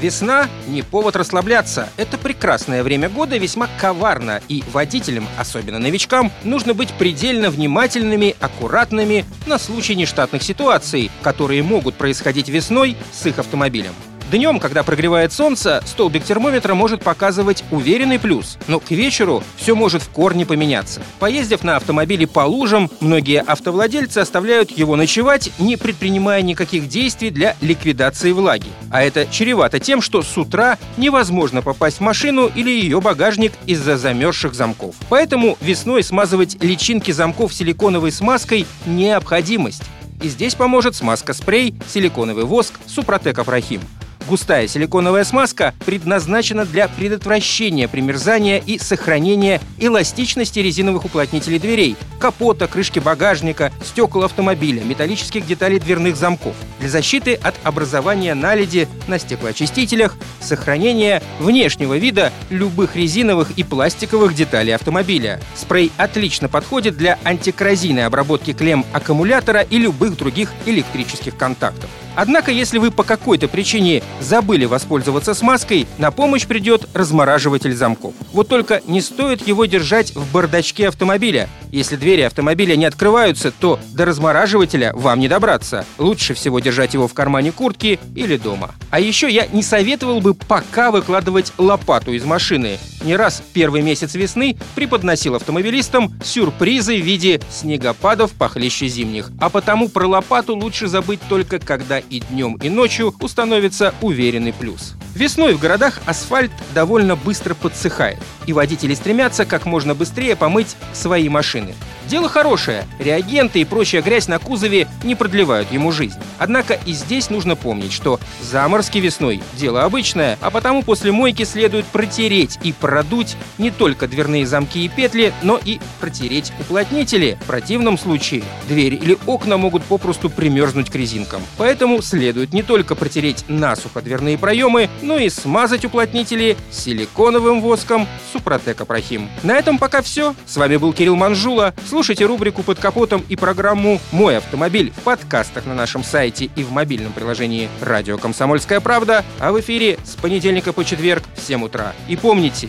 Весна – не повод расслабляться. Это прекрасное время года весьма коварно, и водителям, особенно новичкам, нужно быть предельно внимательными, аккуратными на случай нештатных ситуаций, которые могут происходить весной с их автомобилем. Днем, когда прогревает солнце, столбик термометра может показывать уверенный плюс, но к вечеру все может в корне поменяться. Поездив на автомобиле по лужам, многие автовладельцы оставляют его ночевать, не предпринимая никаких действий для ликвидации влаги. А это чревато тем, что с утра невозможно попасть в машину или ее багажник из-за замерзших замков. Поэтому весной смазывать личинки замков силиконовой смазкой – необходимость. И здесь поможет смазка-спрей, силиконовый воск, супротек Афрахим. Густая силиконовая смазка предназначена для предотвращения примерзания и сохранения эластичности резиновых уплотнителей дверей, капота, крышки багажника, стекол автомобиля, металлических деталей дверных замков, для защиты от образования наледи на стеклоочистителях, сохранения внешнего вида любых резиновых и пластиковых деталей автомобиля. Спрей отлично подходит для антикоррозийной обработки клемм аккумулятора и любых других электрических контактов. Однако, если вы по какой-то причине забыли воспользоваться смазкой, на помощь придет размораживатель замков. Вот только не стоит его держать в бардачке автомобиля. Если двери автомобиля не открываются, то до размораживателя вам не добраться. Лучше всего держать его в кармане куртки или дома. А еще я не советовал бы пока выкладывать лопату из машины. Не раз первый месяц весны преподносил автомобилистам сюрпризы в виде снегопадов похлеще зимних. А потому про лопату лучше забыть только когда и днем, и ночью установится уверенный плюс. Весной в городах асфальт довольно быстро подсыхает, и водители стремятся как можно быстрее помыть свои машины. Дело хорошее, реагенты и прочая грязь на кузове не продлевают ему жизнь. Однако и здесь нужно помнить, что заморозки весной – дело обычное, а потому после мойки следует протереть и продуть не только дверные замки и петли, но и протереть уплотнители. В противном случае дверь или окна могут попросту примерзнуть к резинкам. Поэтому следует не только протереть насухо дверные проемы, но и смазать уплотнители силиконовым воском Супротек Апрахим. На этом пока все. С вами был Кирилл Манжула. Слушайте рубрику «Под капотом» и программу «Мой автомобиль» в подкастах на нашем сайте и в мобильном приложении «Радио Комсомольская правда», а в эфире с понедельника по четверг в 7 утра. И помните,